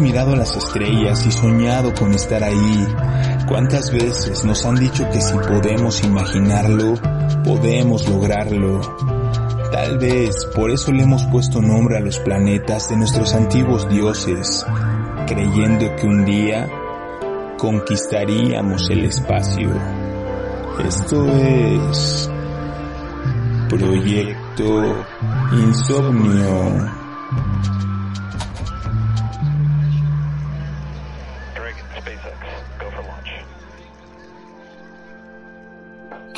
Mirado las estrellas y soñado con estar ahí? ¿Cuántas veces nos han dicho que si podemos imaginarlo, podemos lograrlo? Tal vez por eso le hemos puesto nombre a los planetas de nuestros antiguos dioses, creyendo que un día conquistaríamos el espacio. Esto es Proyecto Insomnio.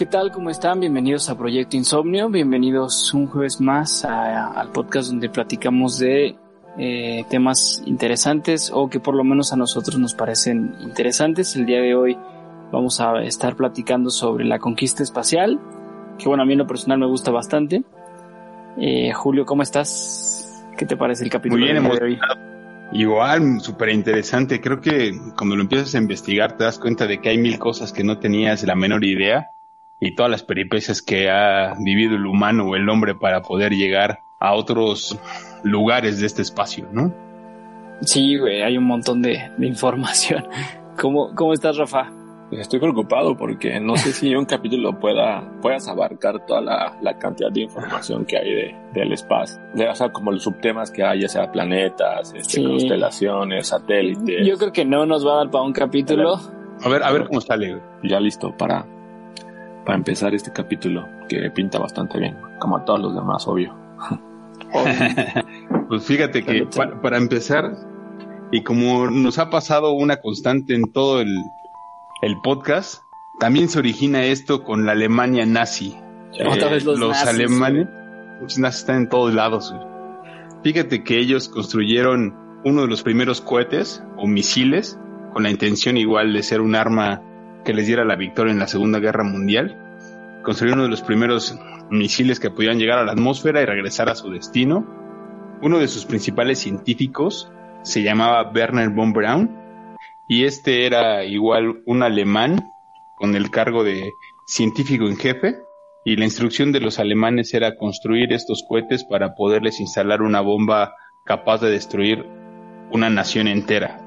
¿Qué tal? ¿Cómo están? Bienvenidos a Proyecto Insomnio. Bienvenidos un jueves más al podcast donde platicamos de eh, temas interesantes o que por lo menos a nosotros nos parecen interesantes. El día de hoy vamos a estar platicando sobre la conquista espacial, que bueno, a mí en lo personal me gusta bastante. Eh, Julio, ¿cómo estás? ¿Qué te parece el capítulo Muy bien, de hoy? Igual, súper interesante. Creo que cuando lo empiezas a investigar te das cuenta de que hay mil cosas que no tenías la menor idea y todas las peripecias que ha vivido el humano o el hombre para poder llegar a otros lugares de este espacio, ¿no? Sí, güey, hay un montón de, de información. ¿Cómo, ¿Cómo estás, Rafa? Pues estoy preocupado porque no sé si un capítulo pueda puedas abarcar toda la, la cantidad de información que hay de, del espacio. De, o sea, como los subtemas que hay, ya sea planetas, este, Sí. constelaciones, satélites. Yo creo que no nos va a dar para un capítulo. A ver, a ver cómo sale. güey. Ya listo para, para empezar este capítulo que pinta bastante bien, como a todos los demás, obvio. Pues fíjate que pa- para empezar, y como nos ha pasado una constante en todo el, el podcast, también se origina esto con la Alemania nazi. Otra Eh, vez los nazis, alemanes, los nazis están en todos lados. güey. Fíjate que ellos construyeron uno de los primeros cohetes o misiles con la intención igual de ser un arma que les diera la victoria en la Segunda Guerra Mundial. Construyeron uno de los primeros misiles que podían llegar a la atmósfera y regresar a su destino. Uno de sus principales científicos se llamaba Werner von Braun y este era igual un alemán con el cargo de científico en jefe y la instrucción de los alemanes era construir estos cohetes para poderles instalar una bomba capaz de destruir una nación entera.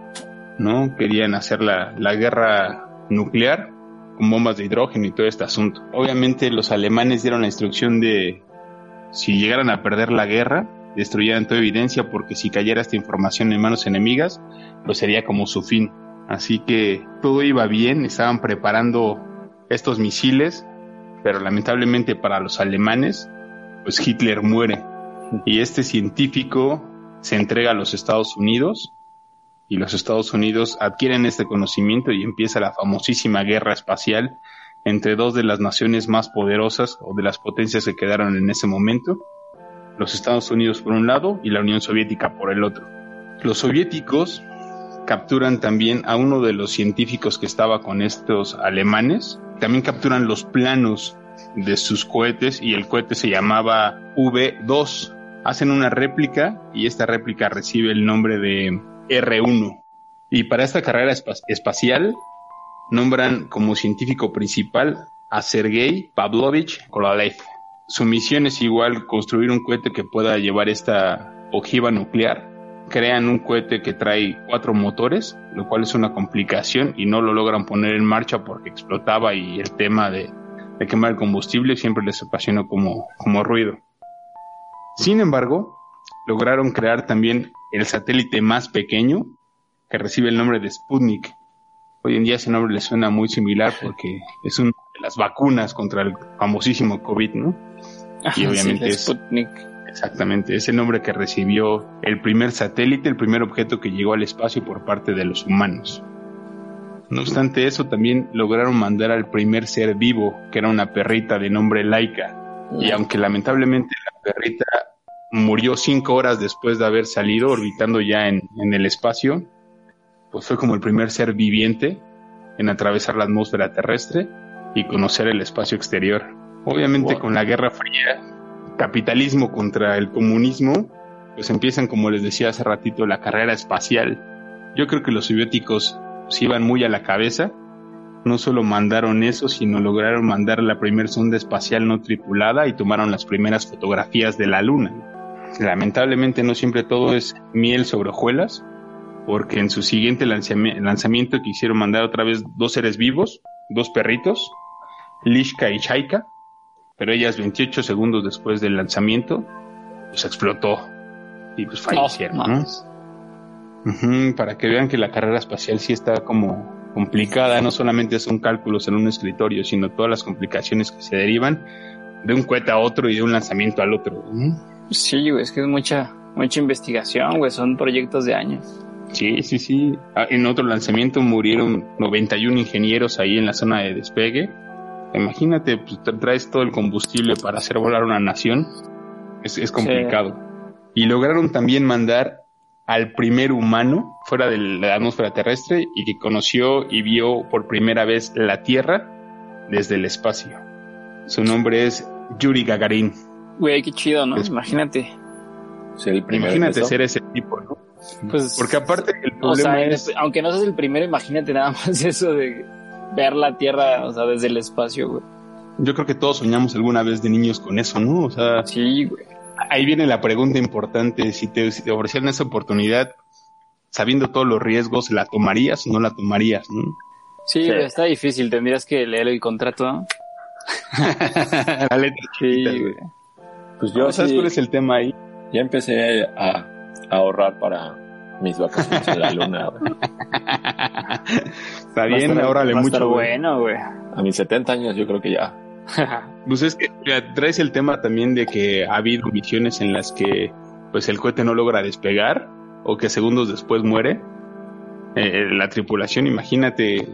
¿No? Querían hacer la, la guerra nuclear con bombas de hidrógeno y todo este asunto. Obviamente los alemanes dieron la instrucción de si llegaran a perder la guerra, destruyeran toda evidencia porque si cayera esta información en manos enemigas, pues sería como su fin. Así que todo iba bien, estaban preparando estos misiles, pero lamentablemente para los alemanes, pues Hitler muere. Y este científico se entrega a los Estados Unidos y los Estados Unidos adquieren este conocimiento y empieza la famosísima guerra espacial entre dos de las naciones más poderosas o de las potencias que quedaron en ese momento, los Estados Unidos por un lado y la Unión Soviética por el otro. Los soviéticos capturan también a uno de los científicos que estaba con estos alemanes, también capturan los planos de sus cohetes y el cohete se llamaba V2. Hacen una réplica y esta réplica recibe el nombre de R1. Y para esta carrera espa- espacial nombran como científico principal a Sergei Pavlovich Korolev. Su misión es igual construir un cohete que pueda llevar esta ojiva nuclear. Crean un cohete que trae cuatro motores, lo cual es una complicación y no lo logran poner en marcha porque explotaba y el tema de, de quemar el combustible siempre les apasionó como, como ruido. Sin embargo, lograron crear también el satélite más pequeño que recibe el nombre de Sputnik. Hoy en día ese nombre le suena muy similar porque es un las vacunas contra el famosísimo COVID, ¿no? y obviamente es Sputnik. exactamente es el nombre que recibió el primer satélite, el primer objeto que llegó al espacio por parte de los humanos. No obstante eso, también lograron mandar al primer ser vivo, que era una perrita de nombre Laika. Y aunque lamentablemente la perrita murió cinco horas después de haber salido, orbitando ya en, en el espacio, pues fue como el primer ser viviente en atravesar la atmósfera terrestre y conocer el espacio exterior. Obviamente Wow. con la Guerra Fría, capitalismo contra el comunismo, pues empiezan, como les decía hace ratito, la carrera espacial. Yo creo que los soviéticos se iban muy a la cabeza. No solo mandaron eso, sino lograron mandar la primera sonda espacial no tripulada y tomaron las primeras fotografías de la Luna. Lamentablemente no siempre todo es miel sobre hojuelas, porque en su siguiente lanzami- lanzamiento quisieron mandar otra vez dos seres vivos, dos perritos, Lishka y Chaika, pero ellas 28 segundos después del lanzamiento, pues explotó y pues fallecieron. No, para que vean que la carrera espacial sí está como complicada, no solamente son cálculos en un escritorio, sino todas las complicaciones que se derivan de un cohete a otro y de un lanzamiento al otro. ¿no? Sí, güey, es que es mucha, mucha investigación, güey, son proyectos de años. Sí, sí, sí. Ah, En otro lanzamiento murieron 91 ingenieros ahí en la zona de despegue. Imagínate, pues tra- traes todo el combustible para hacer volar una nación. Es, es complicado. Y lograron también mandar al primer humano fuera de la atmósfera terrestre y que conoció y vio por primera vez la Tierra desde el espacio. Su nombre es Yuri Gagarin. Güey, qué chido, ¿no? Es- Imagínate. Ser el primero. Imagínate ser ese tipo, ¿no? Pues, Porque aparte el o sea, problema es... aunque no seas el primero, imagínate nada más eso de ver la Tierra, o sea, desde el espacio, güey. Yo creo que todos soñamos alguna vez de niños con eso, ¿no? O sea, Sí, güey. ahí viene la pregunta importante. Si te, si te ofrecieran esa oportunidad, sabiendo todos los riesgos, ¿la tomarías o no la tomarías? ¿no? Sí, Sí. güey, está difícil, tendrías que leer el contrato, ¿no? la letra Sí, güey. Pues yo ¿Sabes sí, cuál es el tema ahí? ya empecé a, a ahorrar para mis vacaciones en la luna. güey. Está bien, estar- órale va a estar mucho. bueno, güey. A mis 70 años yo creo que ya. Pues es que traes el tema también de que ha habido misiones en las que pues el cohete no logra despegar o que segundos después muere. Eh, la tripulación, imagínate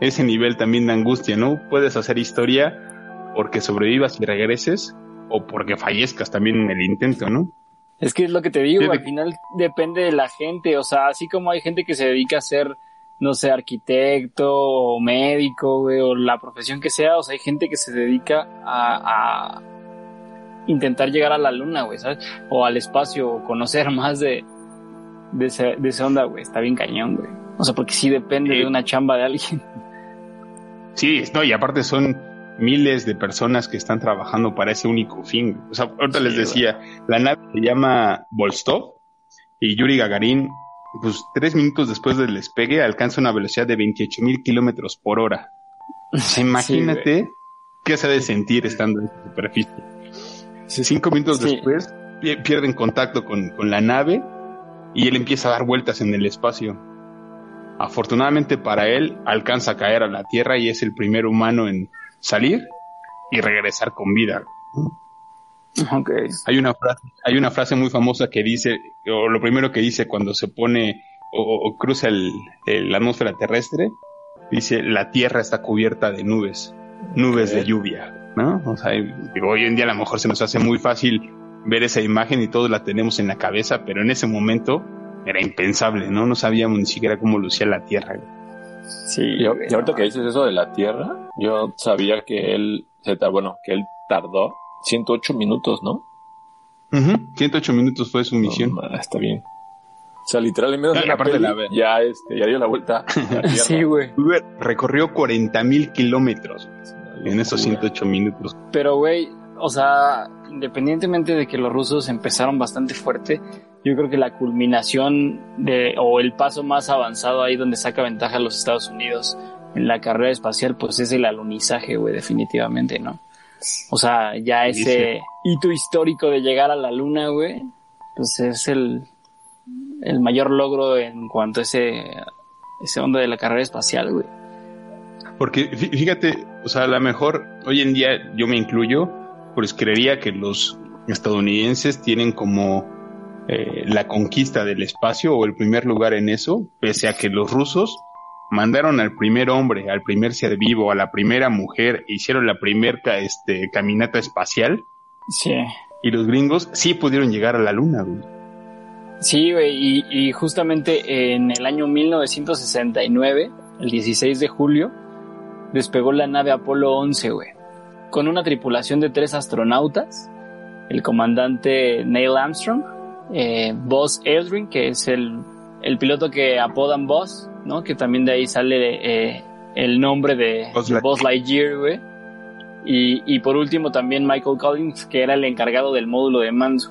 ese nivel también de angustia, ¿no? Puedes hacer historia porque sobrevivas y regreses o porque fallezcas también en el intento, ¿no? Es que es lo que te digo, Sí, al final depende de la gente, o sea, así como hay gente que se dedica a ser, no sé, arquitecto o médico, güey, o la profesión que sea, o sea, hay gente que se dedica a, a intentar llegar a la luna, güey, ¿sabes? O al espacio, o conocer más de, de, ese, de esa onda, güey, está bien cañón, güey. O sea, porque sí depende Sí. de una chamba de alguien. Sí, no, y aparte son miles de personas que están trabajando para ese único fin. O sea, ahorita Sí, les decía, la nave se llama Volstov y Yuri Gagarin, pues tres minutos después del despegue alcanza una velocidad de 28 mil kilómetros por hora. O sea, imagínate qué se ha de sentir estando en esa superficie. Cinco minutos después pi- pierden contacto con, con la nave y él empieza a dar vueltas en el espacio. Afortunadamente para él alcanza a caer a la Tierra y es el primer humano en salir y regresar con vida. Ok. Hay una frase, hay una frase muy famosa que dice, o lo primero que dice cuando se pone o, cruza el, el- la atmósfera terrestre, dice la Tierra está cubierta de nubes, nubes de lluvia, ¿no? O sea, digo, hoy en día a lo mejor se nos hace muy fácil ver esa imagen y todos la tenemos en la cabeza, pero en ese momento era impensable, ¿no? No sabíamos ni siquiera cómo lucía la Tierra. Sí, Y, ahorita que dices eso de la Tierra, yo sabía que él, bueno, que él tardó 108 minutos, ¿no? Ujú, 108 minutos fue su misión. Está bien. O sea, literal, en medio No, de aparte peli, la ya, este, ya dio la vuelta la. Sí, güey. Uber recorrió 40 mil kilómetros en esos Locura. 108 minutos. Pero, güey, o sea, independientemente de que los rusos empezaron bastante fuerte, yo creo que la culminación de, o el paso más avanzado ahí donde saca ventaja a los Estados Unidos en la carrera espacial, pues es el alunizaje, güey, definitivamente, ¿no? O sea, ya ese hito histórico de llegar a la luna, güey, pues es el, el mayor logro en cuanto a ese, ese onda de la carrera espacial, güey. Porque fí- fíjate, O sea, a lo mejor hoy en día yo me incluyo, pues creería que los estadounidenses tienen como eh, la conquista del espacio o el primer lugar en eso, pese a que los rusos mandaron al primer hombre, al primer ser vivo, a la primera mujer, e hicieron la primera este, caminata espacial. Sí. Y los gringos sí pudieron llegar a la luna, güey. Sí, güey, y, y justamente en el año 1969, el 16 de julio, despegó la nave Apolo 11, güey, con una tripulación de tres astronautas, el comandante Neil Armstrong, eh, Buzz Aldrin, que es el, el piloto que apodan Buzz, ¿no? Que también de ahí sale eh, el nombre de Buzz Lightyear. Buzz Lightyear, güey. Y, y por último también Michael Collins, que era el encargado del módulo de mando.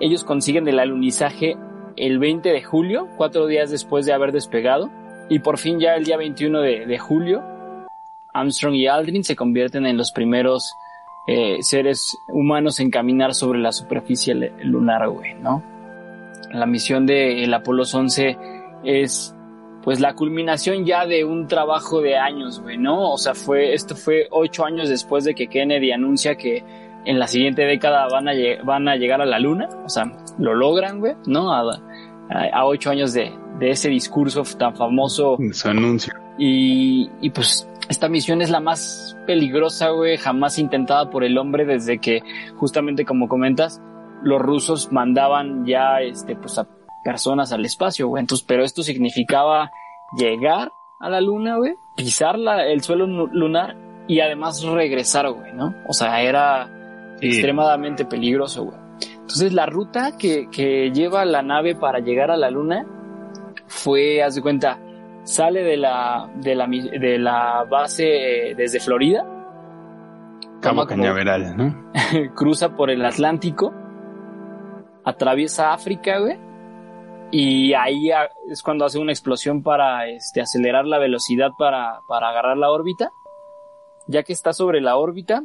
Ellos consiguen el alunizaje el 20 de julio, cuatro días después de haber despegado. Y por fin ya el día 21 de, de julio, Armstrong y Aldrin se convierten en los primeros eh, seres humanos en caminar sobre la superficie lunar, güey, ¿no? La misión del Apolo 11 es pues la culminación ya de un trabajo de años, güey, ¿no? O sea, fue, esto fue ocho años después de que Kennedy anuncia que en la siguiente década van a, van a llegar a la luna, o sea, lo logran, güey, ¿no? A- ocho años de, de ese discurso tan famoso Su anuncio. y, y pues esta misión es la más peligrosa, güey, jamás intentada por el hombre desde que, justamente como comentas, los rusos mandaban ya, este, pues a personas al espacio, güey. Entonces, pero esto significaba llegar a la luna, güey, pisar la- el suelo lunar y además regresar, güey, ¿no? O sea, era Sí. extremadamente peligroso, güey. Entonces, la ruta que, que lleva la nave para llegar a la luna fue, haz de cuenta, sale de la, de la, de la base eh, desde Florida, Cabo como- Cañaveral, ¿no? cruza por el Atlántico, atraviesa África, güey, y ahí es cuando hace una explosión para este, acelerar la velocidad para, para agarrar la órbita. Ya que está sobre la órbita,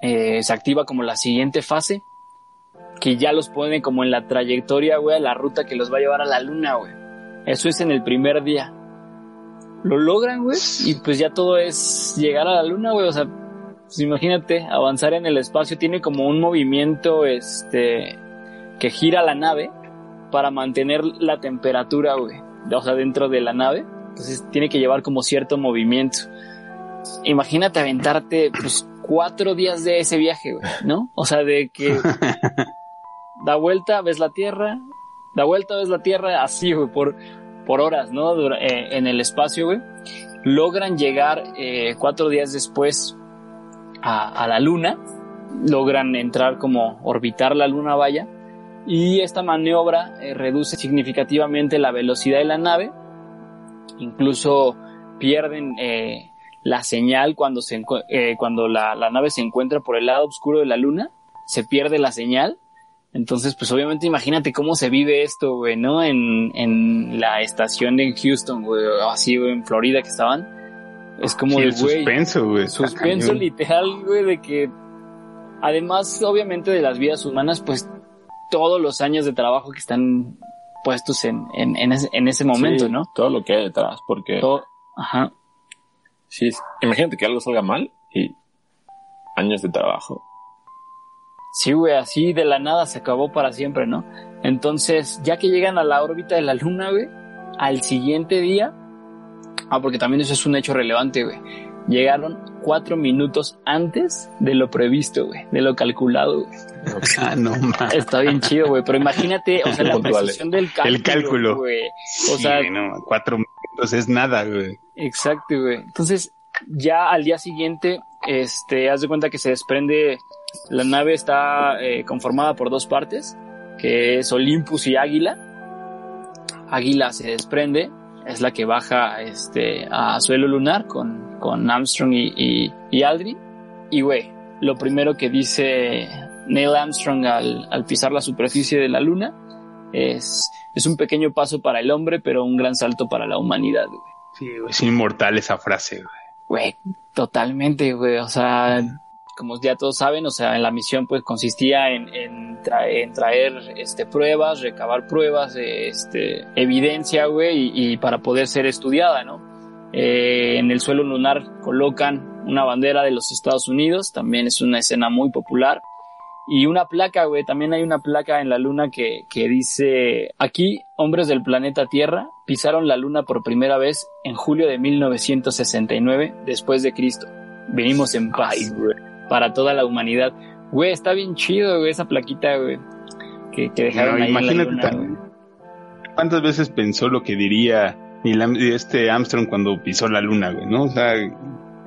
eh, se activa como la siguiente fase, que ya los pone como en la trayectoria, güey, a la ruta que los va a llevar a la luna, güey. Eso es en el primer día. Lo logran, güey, y pues ya todo es llegar a la luna, güey, o sea, pues imagínate, avanzar en el espacio tiene como un movimiento, este, que gira la nave para mantener la temperatura, güey, o sea, dentro de la nave. Entonces tiene que llevar como cierto movimiento. Imagínate aventarte, pues, cuatro días de ese viaje, güey, ¿no? O sea, de que da vuelta, ves la Tierra, da vuelta, ves la Tierra, así, güey, por, por horas, ¿no? Eh, en el espacio, güey. Logran llegar eh, cuatro días después a, la Luna, logran entrar como orbitar la Luna, vaya, y esta maniobra eh, reduce significativamente la velocidad de la nave, incluso pierden la señal cuando, se, cuando la, la nave se encuentra por el lado oscuro de la Luna, se pierde la señal. Entonces, pues obviamente imagínate cómo se vive esto, güey, ¿no? En, en la estación de Houston, güey, o así, güey, en Florida que estaban. Es como Sí, de, el güey, suspenso, güey. suspenso cañón. literal, güey, de que además, obviamente, de las vidas humanas, pues todos los años de trabajo que están puestos en, en, en, ese, en ese momento, Sí, ¿no? Todo lo que hay detrás, porque Todo, ajá. sí, imagínate que algo salga mal y años de trabajo. Sí, güey, así de la nada se acabó para siempre, ¿no? Entonces, ya que llegan a la órbita de la Luna, güey, al siguiente día, ah, porque también eso es un hecho relevante, güey, llegaron cuatro minutos antes de lo previsto, güey, de lo calculado, güey. Ah, no mames. Está bien chido, güey, pero imagínate, o sea, la precisión del cálculo. El cálculo. güey. O Sí, sea, no, cuatro minutos es nada, güey. Exacto, güey. Entonces, ya al día siguiente, este, haz de cuenta que se desprende, la nave está eh, conformada por dos partes, que es Olympus y Águila. Águila se desprende, es la que baja, este, a suelo lunar con, con Armstrong y, y, y Aldrin. Y, güey, lo primero que dice Neil Armstrong al, al pisar la superficie de la luna es, es un pequeño paso para el hombre, pero un gran salto para la humanidad, güey. Sí, güey, es inmortal esa frase, güey. Güey, totalmente, güey. O sea, como ya todos saben, o sea, en la misión pues consistía en, en, tra- en traer este, pruebas, recabar pruebas, este, evidencia, güey, y, para poder ser estudiada, ¿no? Eh, en el suelo lunar colocan una bandera de los Estados Unidos, también es una escena muy popular. Y una placa, güey, también hay una placa en la luna que, que dice, aquí, hombres del planeta Tierra pisaron la luna por primera vez en julio de 1969 después de Cristo. Venimos en paz para toda la humanidad. Güey, está bien chido, güey, esa plaquita, güey, que, que dejaron No, ahí en la imagínate luna. ¿Cuántas veces pensó lo que diría este Armstrong cuando pisó la luna, güey? ¿No? O sea, e-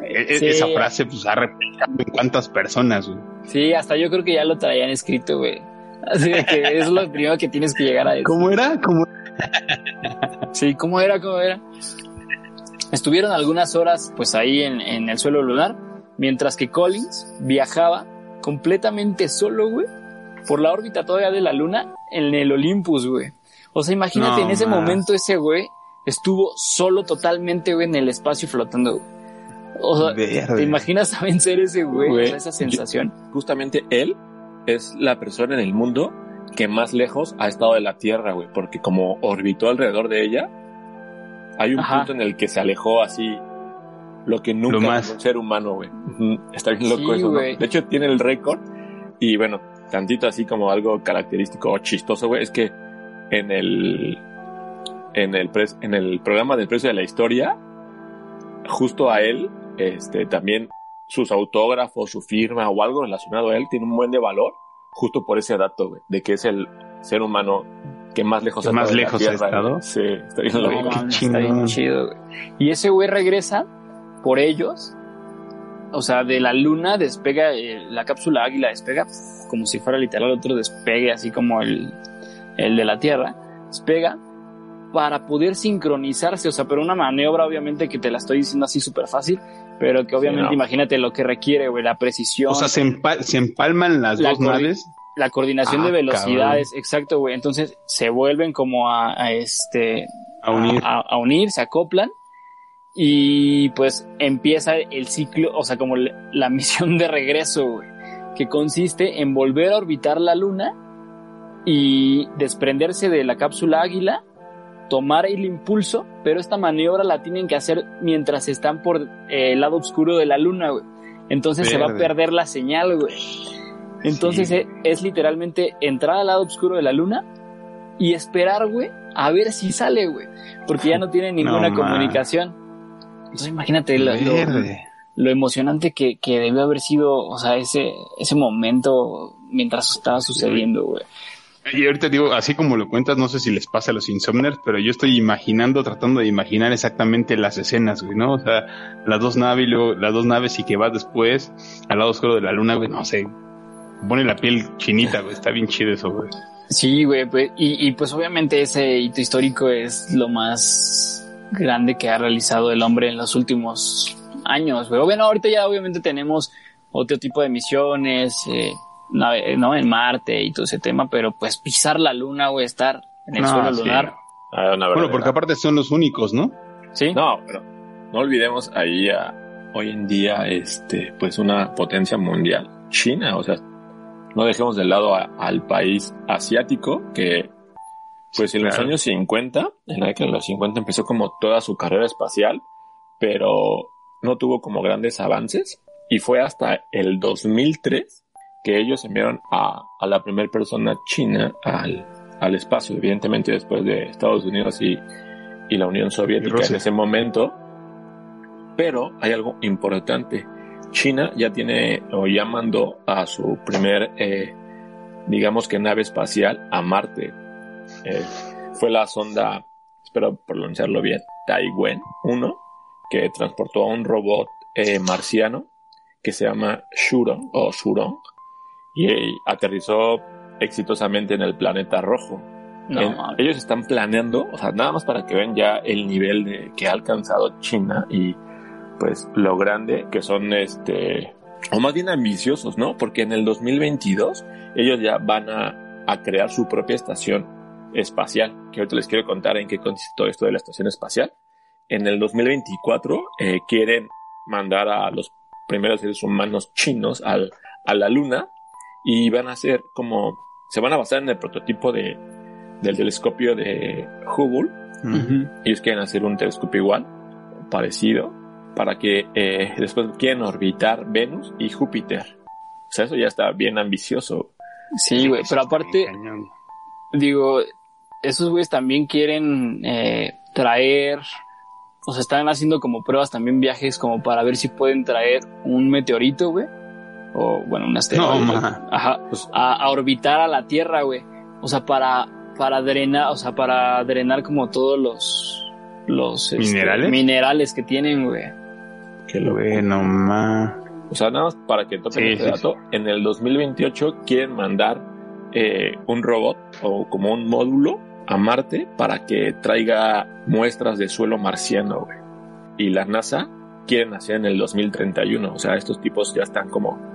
e- Sí. esa frase pues ha replicado en cuántas personas, güey. Sí, hasta yo creo que ya lo traían escrito, güey. Así de que es lo primero que tienes que llegar a decir. ¿Cómo era? ¿Cómo Sí, ¿cómo era? ¿Cómo era? Estuvieron algunas horas pues ahí en, en el suelo lunar, mientras que Collins viajaba completamente solo, güey, por la órbita todavía de la luna en el Olympus, güey. O sea, imagínate, No en ese momento ese güey estuvo solo totalmente, güey, en el espacio flotando, güey. O sea, Verde. ¿te imaginas también ser ese güey? O Güey, sea, esa sensación. Justamente él es la persona en el mundo que más lejos ha estado de la Tierra, güey, porque como orbitó alrededor de ella, hay un Ajá. punto en el que se alejó así lo que nunca Lo más. un ser humano, güey. Está bien loco Sí, eso. De hecho, tiene el récord y bueno, tantito así como algo característico o chistoso, güey, es que en el en el pres- en el programa del precio de la historia, justo a él, este también sus autógrafos, su firma o algo relacionado a él tiene un buen de valor, justo por ese dato, güey, de que es el ser humano que más lejos ¿Que ha más lejos ha estado? güey. Sí, está bien No, loco. está bien chido, güey. Y ese güey regresa por ellos. O sea, de la luna despega, eh, la cápsula águila despega como si fuera literal otro despegue, así como el, el de la Tierra. Despega para poder sincronizarse. O sea, pero una maniobra, obviamente, que te la estoy diciendo así súper fácil, pero que obviamente, no. imagínate lo que requiere, güey, la precisión. O sea, se, empa- se empalman las La dos naves. la coordinación Ah, de velocidades, exacto, güey. Entonces se vuelven como a, a este A unir. a, a unir, se acoplan y pues empieza el ciclo, o sea, como la misión de regreso, güey, que consiste en volver a orbitar la luna y desprenderse de la cápsula águila, tomar el impulso, pero esta maniobra la tienen que hacer mientras están por eh, el lado oscuro de la luna, güey. Entonces se va a perder la señal, güey. Entonces Sí. eh, es, literalmente entrar al lado oscuro de la luna y esperar, güey, a ver si sale, güey. Porque ya no tiene ninguna No, comunicación. Entonces imagínate lo, lo- Verde. lo emocionante que, que debió haber sido, o sea, ese, ese momento mientras estaba sucediendo, güey. Y ahorita digo, así como lo cuentas, no sé si les pasa a los insomners, pero yo estoy imaginando, tratando de imaginar exactamente las escenas, güey, ¿no? O sea, las dos naves y luego las dos naves y que va después al lado oscuro de la luna, güey, no sé. Pone la piel chinita, güey, está bien chido eso, güey. Sí, güey, pues, y, y pues obviamente ese hito histórico es lo más grande que ha realizado el hombre en los últimos años, güey. Bueno, ahorita ya obviamente tenemos otro tipo de misiones, eh, ¿no? En Marte y todo ese tema, pero pues pisar la luna, güey, estar en el No, suelo sí. lunar, Ah, Bueno, porque aparte son los únicos, ¿no? ¿sí? No, pero no olvidemos ahí a, hoy en día, este, pues una potencia mundial, China, o sea, no dejemos de lado a- al país asiático que, pues en los Claro. años 50, en la década de los 50 empezó como toda su carrera espacial, pero no tuvo como grandes avances y fue hasta el 2003 que ellos enviaron a, a la primera persona china al, al espacio, evidentemente después de Estados Unidos y, y la Unión Soviética en ese momento. Pero hay algo importante. China ya tiene o ya mandó a su primer, eh, digamos que nave espacial a Marte. Eh, fue la sonda, espero pronunciarlo bien, Taiwan 1, que transportó a un robot eh, marciano que se llama Shurong o Shurong y eh, aterrizó exitosamente en el planeta rojo. No, En- mames. ellos están planeando, o sea, nada más para que vean ya el nivel de, que ha alcanzado China y pues lo grande que son este, o más bien ambiciosos, ¿no? Porque en el 2022 ellos ya van a, a crear su propia estación espacial, que ahorita les quiero contar en qué consiste todo esto de la estación espacial. En el 2024 eh, quieren mandar a los primeros seres humanos chinos al, a la luna y van a hacer como, se van a basar en el prototipo de, del telescopio de Hubble. Ellos quieren hacer un telescopio igual, parecido para que eh, después quieren orbitar Venus y Júpiter. O sea, eso ya está bien ambicioso. Sí, güey, pero aparte, digo, esos güeyes también quieren eh, traer, o sea, están haciendo como pruebas también viajes como para ver si pueden traer un meteorito, güey. O, bueno, un asteroide. No, Ajá, pues, a, a orbitar a la Tierra, güey. O sea, para, para drenar, o sea, para drenar como todos los, los este, ¿Minerales? minerales que tienen, güey. Que lo Bueno, ma. O sea, nada más para que topen Sí, este sí, dato, en el 2028 quieren mandar eh, un robot o como un módulo a Marte para que traiga muestras de suelo marciano, güey. Y la NASA quieren hacer en el 2031. O sea, estos tipos ya están como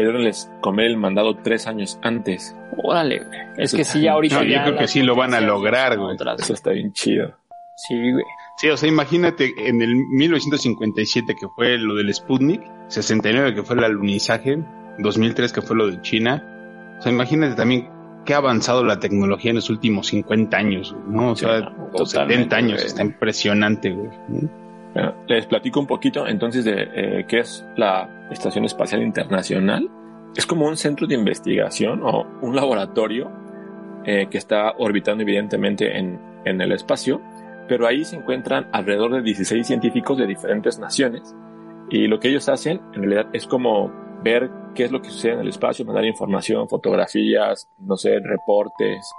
les comer el mandado tres años antes. Órale, güey. Es que sí, ahorita No, yo ya creo que sí lo van a lograr, güey. otras. Eso está bien chido. Sí, güey. Sí, o sea, imagínate en el 1957 que fue lo del Sputnik, 69 que fue el alunizaje, 2003 que fue lo de China. O sea, imagínate también qué ha avanzado la tecnología en los últimos 50 años, ¿no? O sea, Sí, o totalmente, 70 años, güey. está impresionante, güey. Bueno, les platico un poquito entonces de eh, qué es la Estación Espacial Internacional. Es como un centro de investigación o un laboratorio eh, que está orbitando evidentemente en, en el espacio, pero ahí se encuentran alrededor de 16 científicos de diferentes naciones y lo que ellos hacen en realidad es como ver qué es lo que sucede en el espacio, mandar información, fotografías, no sé, reportes,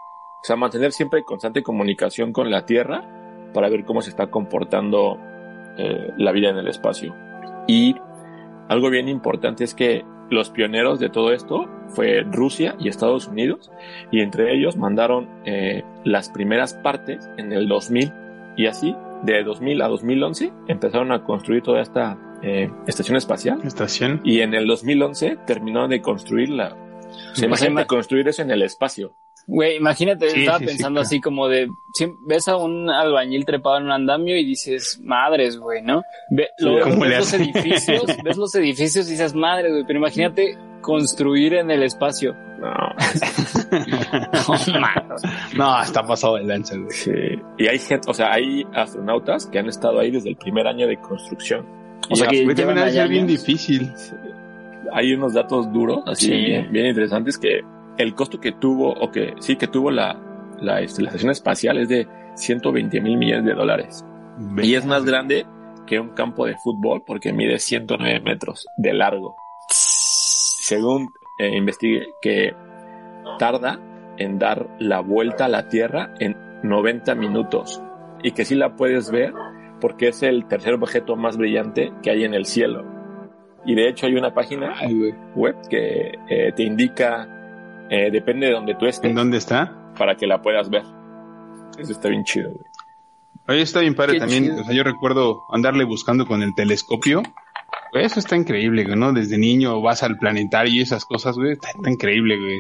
o sea, mantener siempre constante comunicación con la Tierra para ver cómo se está comportando eh, la vida en el espacio. Y algo bien importante es que los pioneros de todo esto fue Rusia y Estados Unidos, y entre ellos mandaron eh, las primeras partes en el 2000, y así, de 2000 a 2011, empezaron a construir toda esta eh, estación espacial, Estación. y en el 2011 terminaron de construirla. O sea, imagínate ima- construir eso en el espacio. Güey, imagínate, Sí, estaba sí, sí, pensando claro. así como de, ves a un albañil trepado en un andamio y dices, madres, güey, ¿no? Ve, lo- ¿cómo ves le los edificios, ves los edificios y dices, madre, güey, pero imagínate construir en el espacio. No, No, está pasado de lanza, güey. Sí. Y hay gente, o sea, hay astronautas que han estado ahí desde el primer año de construcción. O sea, que también llevan ha de ahí ser bien difícil. Hay unos datos duros, así Sí. bien, bien interesantes, que el costo que tuvo, o que sí que tuvo la, la, la estación espacial es de 120 mil millones de dólares. Y es más grande que un campo de fútbol porque mide 109 metros de largo. Según eh, investigué, que tarda en dar la vuelta a la Tierra en 90 minutos y que sí la puedes ver porque es el tercer objeto más brillante que hay en el cielo. Y de hecho hay una página Ay, web que eh, te indica, eh, depende de donde tú estés, ¿En dónde está? para que la puedas ver. Eso está bien chido, güey. Oye, está bien padre Qué también. chido. O sea, yo recuerdo andarle buscando con el telescopio. Eso está increíble, güey, ¿no? Desde niño vas al planetario y esas cosas, güey. Está, está increíble, güey.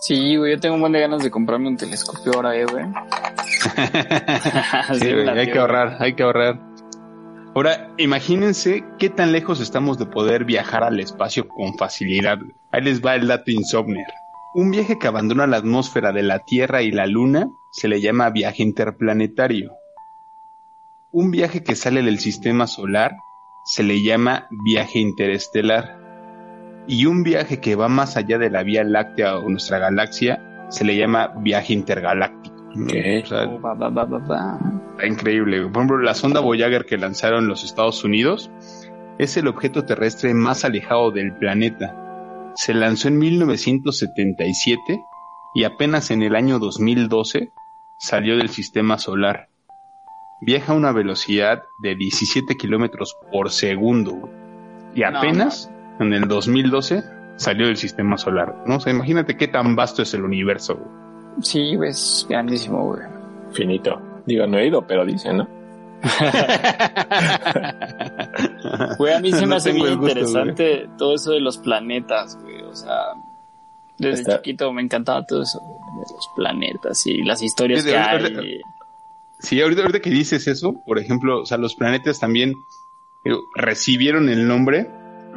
Sí, güey, yo tengo un buen de ganas de comprarme un telescopio ahora, eh, güey. Sí, güey, hay que ahorrar, hay que ahorrar. Ahora, imagínense qué tan lejos estamos de poder viajar al espacio con facilidad. Ahí les va el dato insomner. Un viaje que abandona la atmósfera de la Tierra y la Luna se le llama viaje interplanetario. Un viaje que sale del sistema solar se le llama viaje interestelar. Y un viaje que va más allá de la Vía Láctea o nuestra galaxia se le llama viaje intergaláctico. Ok. O sea, Oh, va, va, va, va, va. Está increíble. Por ejemplo, la sonda Voyager que lanzaron los Estados Unidos es el objeto terrestre más alejado del planeta. Se lanzó en 1977 y apenas en el año 2012 salió del sistema solar. Viaja a una velocidad de 17 kilómetros por segundo. Y No, apenas en el 2012 salió del sistema solar. ¿no? O sea, imagínate qué tan vasto es el universo. güey. Sí, güey, es grandísimo, güey. Finito. Digo, no he ido, pero dicen, ¿no? Güey, a mí se me No hace gusto, interesante todo eso de los planetas, güey. O sea, desde Está- chiquito me encantaba todo eso de los planetas y las historias Sí, que de- hay. Sí, ahorita, ahorita que dices eso, por ejemplo, o sea, los planetas también recibieron el nombre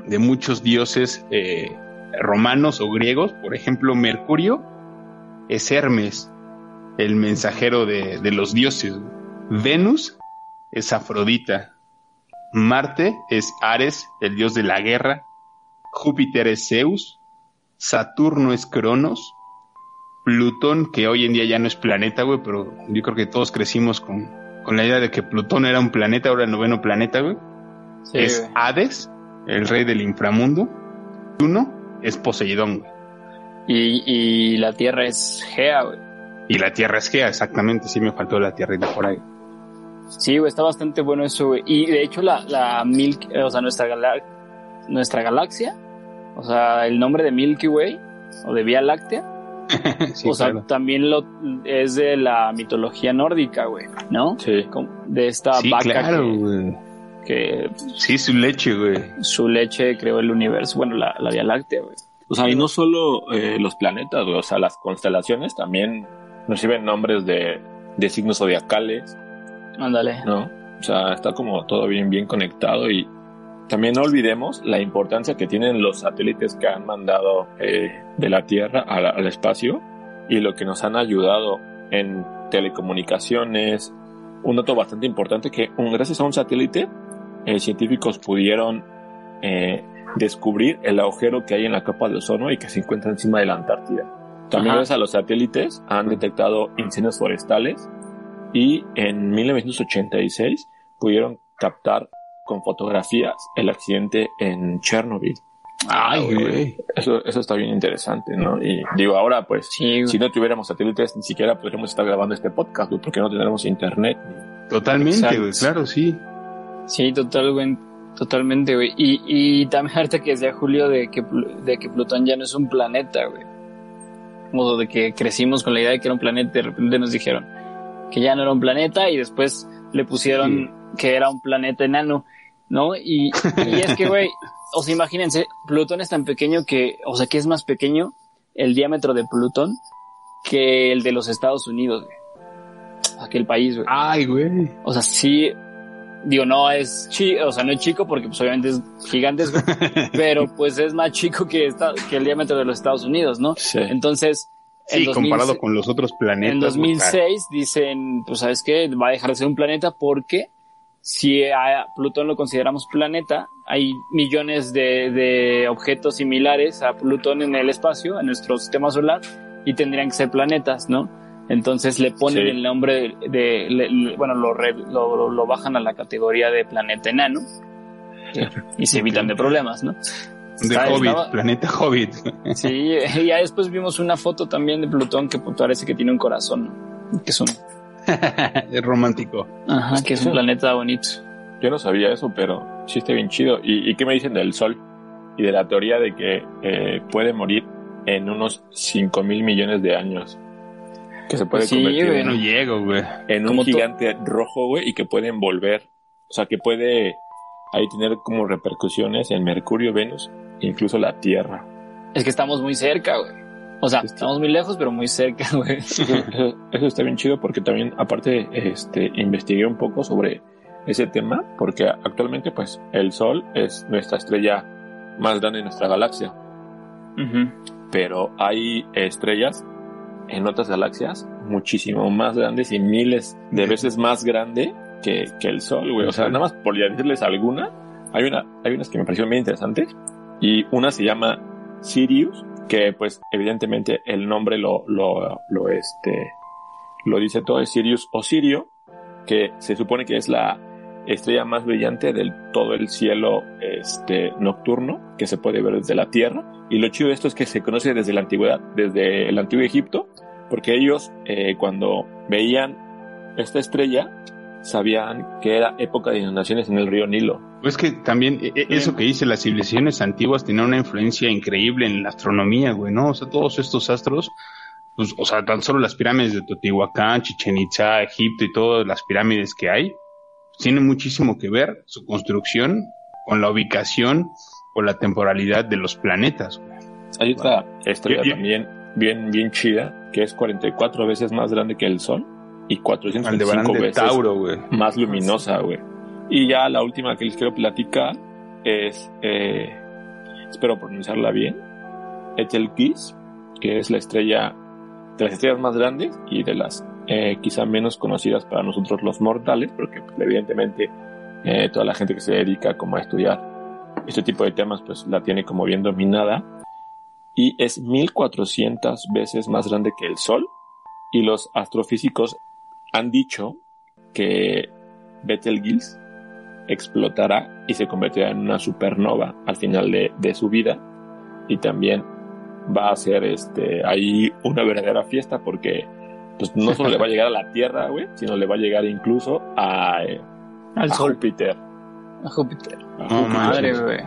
de muchos dioses eh, romanos o griegos. Por ejemplo, Mercurio es Hermes, el mensajero de, de los dioses. Venus es Afrodita, Marte es Ares, el dios de la guerra. Júpiter es Zeus. Saturno es Cronos. Plutón, que hoy en día ya no es planeta, güey, pero yo creo que todos crecimos con, con la idea de que Plutón era un planeta, ahora el noveno planeta, güey. Sí, es güey. Hades, el rey del inframundo. Uno es Poseidón, güey. Y, y la Tierra es Gea, güey. Y la Tierra es Gea, exactamente, sí me faltó la Tierrita por ahí. Sí, güey, está bastante bueno eso, güey. Y de hecho la, la Milk, o sea, nuestra, gala- nuestra galaxia, o sea, el nombre de Milky Way, o de Vía Láctea, sí, o sea, claro. también lo, es de la mitología nórdica, güey, ¿no? Sí. De esta Sí, vaca claro, que, güey. Que Sí, su leche, güey. su leche creó el universo, bueno, la, la Vía Láctea, güey. O sea, y no solo eh, los planetas, güey, o sea, las constelaciones también reciben nombres de, de signos zodiacales, Ándale. ¿no? O sea, está como todo bien, bien conectado y también no olvidemos la importancia que tienen los satélites que han mandado eh, de la Tierra al, al espacio y lo que nos han ayudado en telecomunicaciones. Un dato bastante importante que un- gracias a un satélite eh, científicos pudieron eh, descubrir el agujero que hay en la capa de ozono y que se encuentra encima de la Antártida. También Ajá. gracias a los satélites han detectado incendios forestales y en 1986 pudieron captar con fotografías el accidente en Chernobyl. Ay, güey. Eso, eso está bien interesante, ¿no? Y digo, ahora pues, Sí, si no tuviéramos satélites, ni siquiera podríamos estar grabando este podcast, güey, porque no tendremos internet. Totalmente, güey, claro, sí. Sí, total, güey. Totalmente, güey. Y, y también ahorita que decía Julio de que, de que Plutón ya no es un planeta, güey. O de que crecimos con la idea de que era un planeta y de repente nos dijeron que ya no era un planeta y después le pusieron que era un planeta enano, ¿no? Y, y es que, güey, o sea, imagínense, Plutón es tan pequeño que, o sea, que es más pequeño el diámetro de Plutón que el de los Estados Unidos, güey. Aquel país, güey. Ay, güey. O sea, sí, digo, no es chico, o sea, no es chico porque pues obviamente es gigantesco, pero pues es más chico que, esta- que el diámetro de los Estados Unidos, ¿no? Sí. Entonces, en, Sí, 2000 comparado con los otros planetas. en güey, 2006 dicen, pues sabes qué, va a dejar de ser un planeta porque si a Plutón lo consideramos planeta, hay millones de, de objetos similares a Plutón en el espacio, en nuestro sistema solar, y tendrían que ser planetas, ¿no? Entonces le ponen Sí. el nombre de, de- le- le- bueno, lo, re- lo, lo- lo bajan a la categoría de planeta enano y se evitan de problemas, ¿no? De Hobbit, estaba- planeta Hobbit. Sí, y ya después vimos una foto también de Plutón que pues, parece que tiene un corazón, que es un, es romántico. ajá, que es un planeta bonito. Yo no sabía eso, pero sí está bien chido. ¿Y, y qué me dicen del Sol? Y de la teoría de que eh, puede morir en unos 5 mil millones de años. Que se puede Pues sí, convertir güey. en, No llego, güey. en Como un gigante rojo, güey, y que puede envolver. O sea, que puede ahí tener como repercusiones en Mercurio, Venus, e incluso la Tierra. Es que estamos muy cerca, güey. O sea, Sí. estamos muy lejos, pero muy cerca, güey. Eso, está bien chido porque también, aparte, este, investigué un poco sobre ese tema, porque actualmente, pues, el Sol es nuestra estrella más grande de nuestra galaxia. Pero hay estrellas en otras galaxias muchísimo más grandes y miles de veces más grande que, que el Sol, güey. O sea, nada más por decirles alguna, hay una, hay unas que me parecieron bien interesantes y una se llama Sirius, que pues evidentemente el nombre lo, lo, lo este, lo dice todo, es Sirius o Sirio, que se supone que es la estrella más brillante del todo el cielo este nocturno que se puede ver desde la Tierra. Y lo chido de esto es que se conoce desde la antigüedad, desde el antiguo Egipto, porque ellos eh, cuando veían esta estrella sabían que era época de inundaciones en el río Nilo. Pues que también e- e- eso que dice, las civilizaciones antiguas tenían una influencia increíble en la astronomía, güey, ¿no? O sea, todos estos astros, pues, o sea, tan solo las pirámides de Teotihuacán, Chichen Itza, Egipto y todas las pirámides que hay, tienen muchísimo que ver su construcción con la ubicación o la temporalidad de los planetas, güey. Hay otra estrella Yo- yo- también bien, bien chida, que es 44 veces más grande que el Sol y 425 Aldebarán de veces Tauro, más luminosa, güey. Y ya la última que les quiero platicar es, eh, espero pronunciarla bien, Betelgeuse, que es la estrella de las estrellas más grandes y de las eh, quizá menos conocidas para nosotros los mortales, porque pues, evidentemente eh, toda la gente que se dedica como a estudiar este tipo de temas, pues la tiene como bien dominada y es 1400 veces más grande que el Sol y los astrofísicos han dicho que Betelgeuse explotará y se convertirá en una supernova al final de, de su vida y también va a ser este ahí una verdadera fiesta porque pues no solo le va a llegar a la Tierra, güey, sino le va a llegar incluso a, eh, Al a Sol. Júpiter. A Júpiter. A Júpiter. Madre, güey.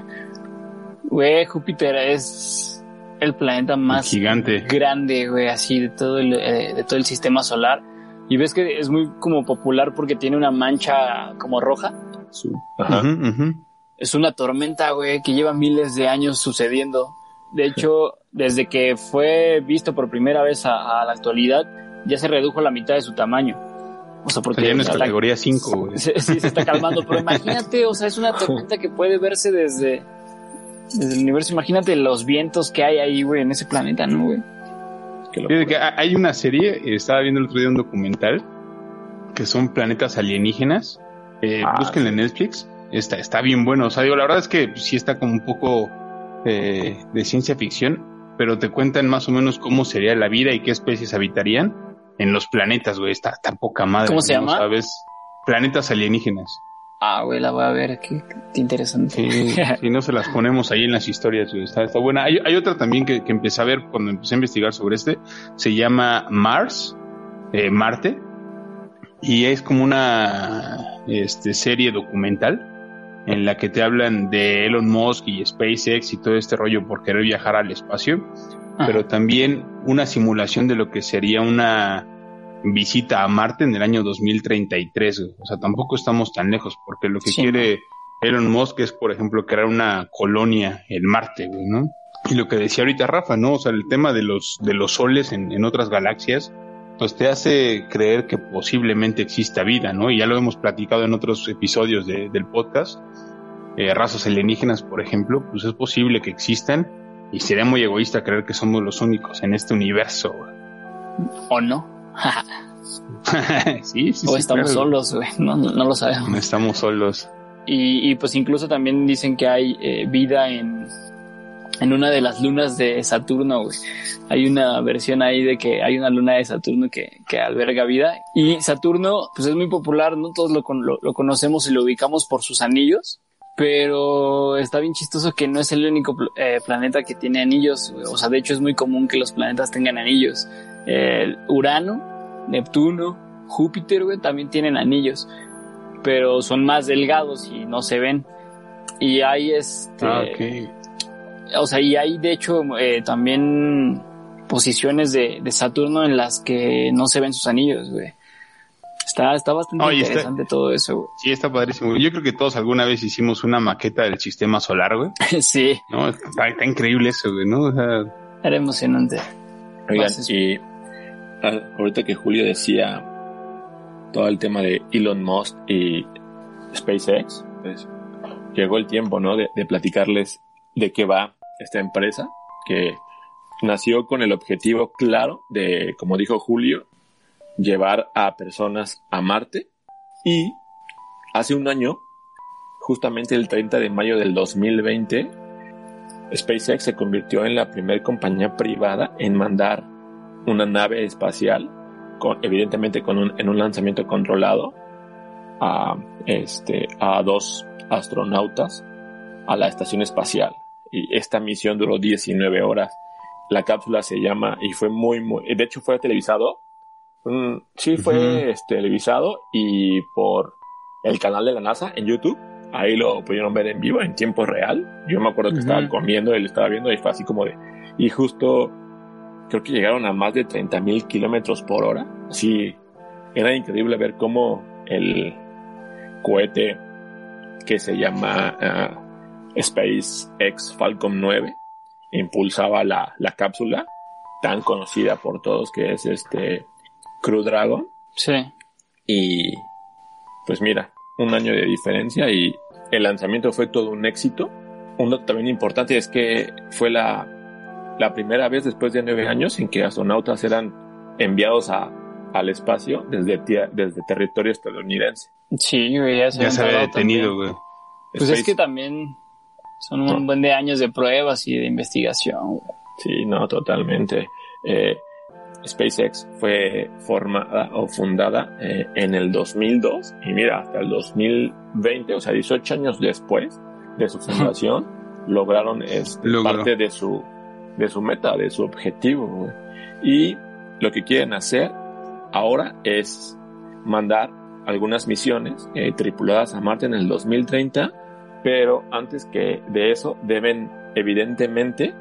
Güey, Júpiter es el planeta más Gigante. grande, güey, así de todo el, eh, de todo el sistema solar. Y ves que es muy como popular porque tiene una mancha como roja. Ajá. Ujú, ujú. Es una tormenta, güey, que lleva miles de años sucediendo. De hecho, desde que fue visto por primera vez a, a la actualidad, ya se redujo la mitad de su tamaño. O sea, O porque sea, ya no es o sea, la- categoría 5, güey. se, sí, se está calmando, pero imagínate, o sea, es una tormenta que puede verse desde, desde el universo. Imagínate los vientos que hay ahí, güey, en ese planeta, ¿no, güey? Que hay una serie, estaba viendo el otro día un documental, que son planetas alienígenas. Eh, Ah, en Netflix. Está, está bien bueno. O sea, digo, la verdad es que sí está como un poco eh, de ciencia ficción, pero te cuentan más o menos cómo sería la vida y qué especies habitarían en los planetas, güey. Está tan poca madre. ¿Cómo se ¿no? llama? ¿Sabes? Planetas alienígenas. Ah, güey, la voy a ver, qué, qué interesante. Sí, si no se las ponemos ahí en las historias, está, está buena. Hay, hay otra también que, que empecé a ver cuando empecé a investigar sobre este. Se llama Mars, eh, Marte, y es como una este, serie documental en la que te hablan de Elon Musk y SpaceX y todo este rollo por querer viajar al espacio, Ah, pero también una simulación de lo que sería una visita a Marte en el año 2033. güey. O sea, tampoco estamos tan lejos, porque lo que Sí, quiere Elon Musk es, por ejemplo, crear una colonia en Marte, güey, ¿no? Y lo que decía ahorita Rafa, ¿no? O sea, el tema de los, de los soles en, en otras galaxias, pues te hace creer que posiblemente exista vida, ¿no? Y ya lo hemos platicado en otros episodios de- del podcast. Eh, razas alienígenas, por ejemplo, pues es posible que existan y sería muy egoísta creer que somos los únicos en este universo. o no. sí, sí, o estamos claro. solos, güey, no, no, no lo sabemos. No estamos solos. Y, y pues incluso también dicen que hay eh, vida en, en una de las lunas de Saturno, güey. Hay una versión ahí de que hay una luna de Saturno que, que alberga vida. Y Saturno, pues es muy popular, ¿no? Todos lo, lo, lo conocemos y lo ubicamos por sus anillos. Pero está bien chistoso que no es el único eh, planeta que tiene anillos. güey. O sea, de hecho es muy común que los planetas tengan anillos. El Urano, Neptuno, Júpiter, güey, también tienen anillos pero son más delgados y no se ven. Y hay este, Ah, ok. o sea, y hay de hecho eh, también posiciones de, de Saturno en las que no se ven sus anillos, güey. Está, está bastante está- interesante todo eso, güey. Sí, está padrísimo. Yo creo que todos alguna vez hicimos una maqueta del sistema solar, güey. sí, No, está, está increíble eso, güey, ¿no? O sea, era emocionante. Oigan, y ahorita que Julio decía todo el tema de Elon Musk y SpaceX, pues llegó el tiempo, ¿no? De, de platicarles de qué va esta empresa, que nació con el objetivo claro de, como dijo Julio, llevar a personas a Marte y hace un año, justamente el 30 de mayo del 2020, SpaceX se convirtió en la primera compañía privada en mandar una nave espacial, con, evidentemente con un, en un lanzamiento controlado, a, este, a dos astronautas a la estación espacial. Y esta misión duró 19 horas. La cápsula se llama, y fue muy, muy, de hecho fue televisado. Mm, sí, fue este, televisado y por el canal de la NASA en YouTube. Ahí lo pudieron ver en vivo, en tiempo real. Yo me acuerdo que Ujú. estaba comiendo, él estaba viendo y fue así como de... Y justo creo que llegaron a más de 30 mil kilómetros por hora. Sí, era increíble ver cómo el cohete que se llama ah, SpaceX Falcon 9 impulsaba la, la cápsula tan conocida por todos que es este Crew Dragon. Sí. Y pues mira, un año de diferencia y el lanzamiento fue todo un éxito. Un dato también importante es que fue la, la primera vez después de nueve años en que astronautas eran enviados a, al espacio desde, desde territorio estadounidense. Sí, güey, ya se, ya se había detenido, güey. Pues es que también son un buen de años de pruebas y de investigación. Sí, no, totalmente. Eh, SpaceX fue formada o fundada eh, en el 2002 y mira, hasta el 2020, o sea, 18 años después de su fundación, lograron este, parte de su, de su meta, de su objetivo. Y lo que quieren hacer ahora es mandar algunas misiones eh, tripuladas a Marte en el 2030, pero antes que de eso deben evidentemente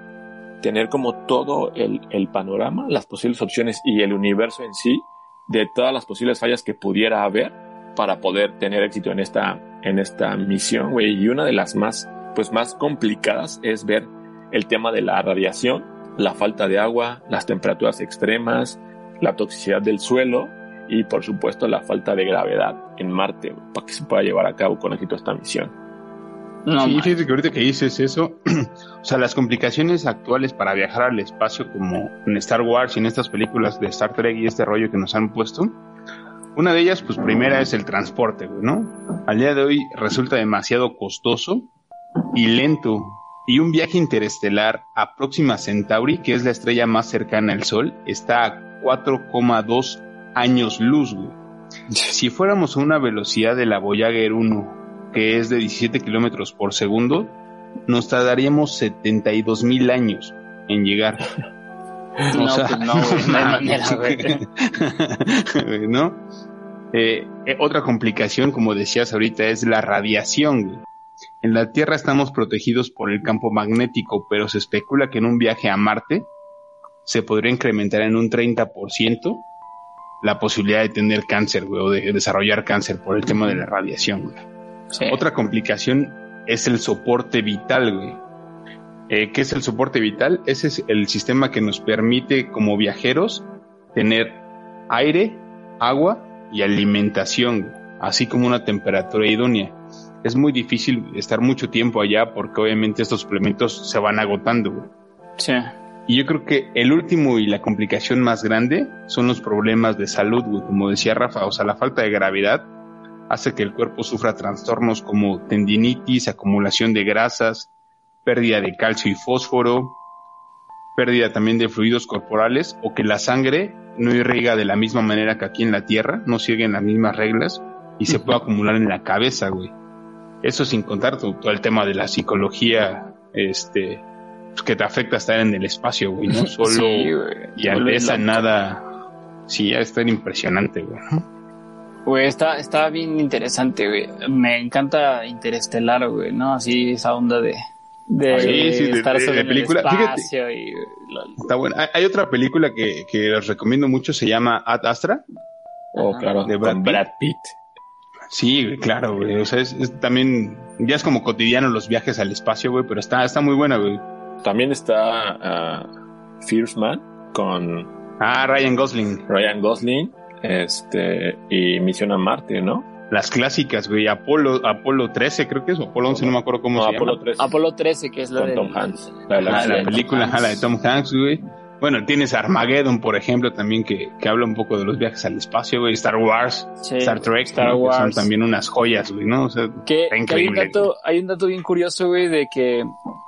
tener como todo el, el, panorama, las posibles opciones y el universo en sí de todas las posibles fallas que pudiera haber para poder tener éxito en esta, en esta misión. Y una de las más, pues más complicadas es ver el tema de la radiación, la falta de agua, las temperaturas extremas, la toxicidad del suelo y por supuesto la falta de gravedad en Marte para que se pueda llevar a cabo con éxito esta misión. sí, fíjate que ahorita que dices eso, o sea, las complicaciones actuales para viajar al espacio como en Star Wars y en estas películas de Star Trek y este rollo que nos han puesto, una de ellas, pues primera es el transporte, ¿no? Al día de hoy resulta demasiado costoso y lento. Y un viaje interestelar a Próxima Centauri, que es la estrella más cercana al Sol, está a 4,2 años luz, güey. Si fuéramos a una velocidad de la Voyager 1, que es de 17 kilómetros por segundo, nos tardaríamos 72 mil años en llegar. No, pues no, no hay manera, güey. ¿No? Eh, eh, otra complicación, como decías ahorita, es la radiación. Güey. En la Tierra estamos protegidos por el campo magnético, pero se especula que en un viaje a Marte se podría incrementar en un 30% la posibilidad de tener cáncer, güey, o de desarrollar cáncer por el tema de la radiación, Otra complicación es el soporte vital, güey. Eh, ¿Qué es el soporte vital? Ese es el sistema que nos permite como viajeros tener aire, agua y alimentación, así como una temperatura idónea. Es muy difícil estar mucho tiempo allá porque obviamente estos suplementos se van agotando. Güey. Sí. Y yo creo que el último y la complicación más grande son los problemas de salud, güey. Como decía Rafa, o sea, la falta de gravedad hace que el cuerpo sufra trastornos como tendinitis, acumulación de grasas, pérdida de calcio y fósforo, pérdida también de fluidos corporales o que la sangre no irriga de la misma manera que aquí en la Tierra, no siguen las mismas reglas y se puede acumular en la cabeza, güey. Eso sin contar todo el tema de la psicología, este, pues, que te afecta estar en el espacio, güey, no solo y a esa nada, sí, ya está impresionante, güey. Güey, está, está bien interesante, güey. Me encanta Interestelar, güey, ¿no? Así esa onda de, de estar sobre película. El espacio y, Está bueno. Hay, otra película que, que les recomiendo mucho, se llama Ad Astra. Oh, claro, de Brad, Pitt. Sí, claro, güey. O sea, es, también, ya es como cotidiano los viajes al espacio, güey, pero está, está muy buena, güey. También está uh, Fierce Man con... Ah, Ryan Gosling. Ryan Gosling, este, y Misión a Marte, ¿no? Las clásicas, güey, Apolo, Apolo 13 creo que es, o Apolo 11, no me acuerdo cómo se Apolo llama. 13. Apolo 13, que es la con de... Tom Hanks. La, la, la película, la de Tom Hanks, güey. Bueno, tienes Armageddon, por ejemplo, también que, que habla un poco de los viajes al espacio, güey. Star Wars, Sí, Star Trek, Star ¿no? que Wars. son también unas joyas, güey, ¿no? O sea, Que, está que hay, un dato, hay un dato bien curioso, güey, de que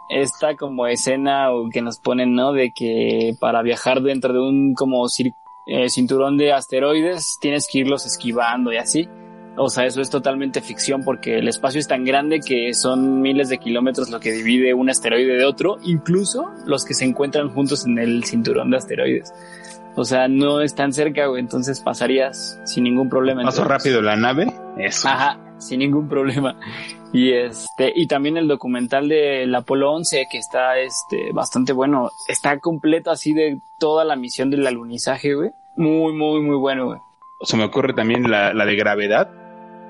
esta como escena o que nos ponen, ¿no? De que para viajar dentro de un como eh, cinturón de asteroides tienes que irlos esquivando y así. O sea, eso es totalmente ficción porque el espacio es tan grande que son miles de kilómetros lo que divide un asteroide de otro, incluso los que se encuentran juntos en el cinturón de asteroides. O sea, no es tan cerca, güey, entonces pasarías sin ningún problema. Paso rápido la nave, eso. Ajá, sin ningún problema. Y este, y también el documental del Apolo 11 que está este bastante bueno, está completo así de toda la misión del alunizaje, güey. Muy muy muy bueno, güey. Se me ocurre también la, la de gravedad,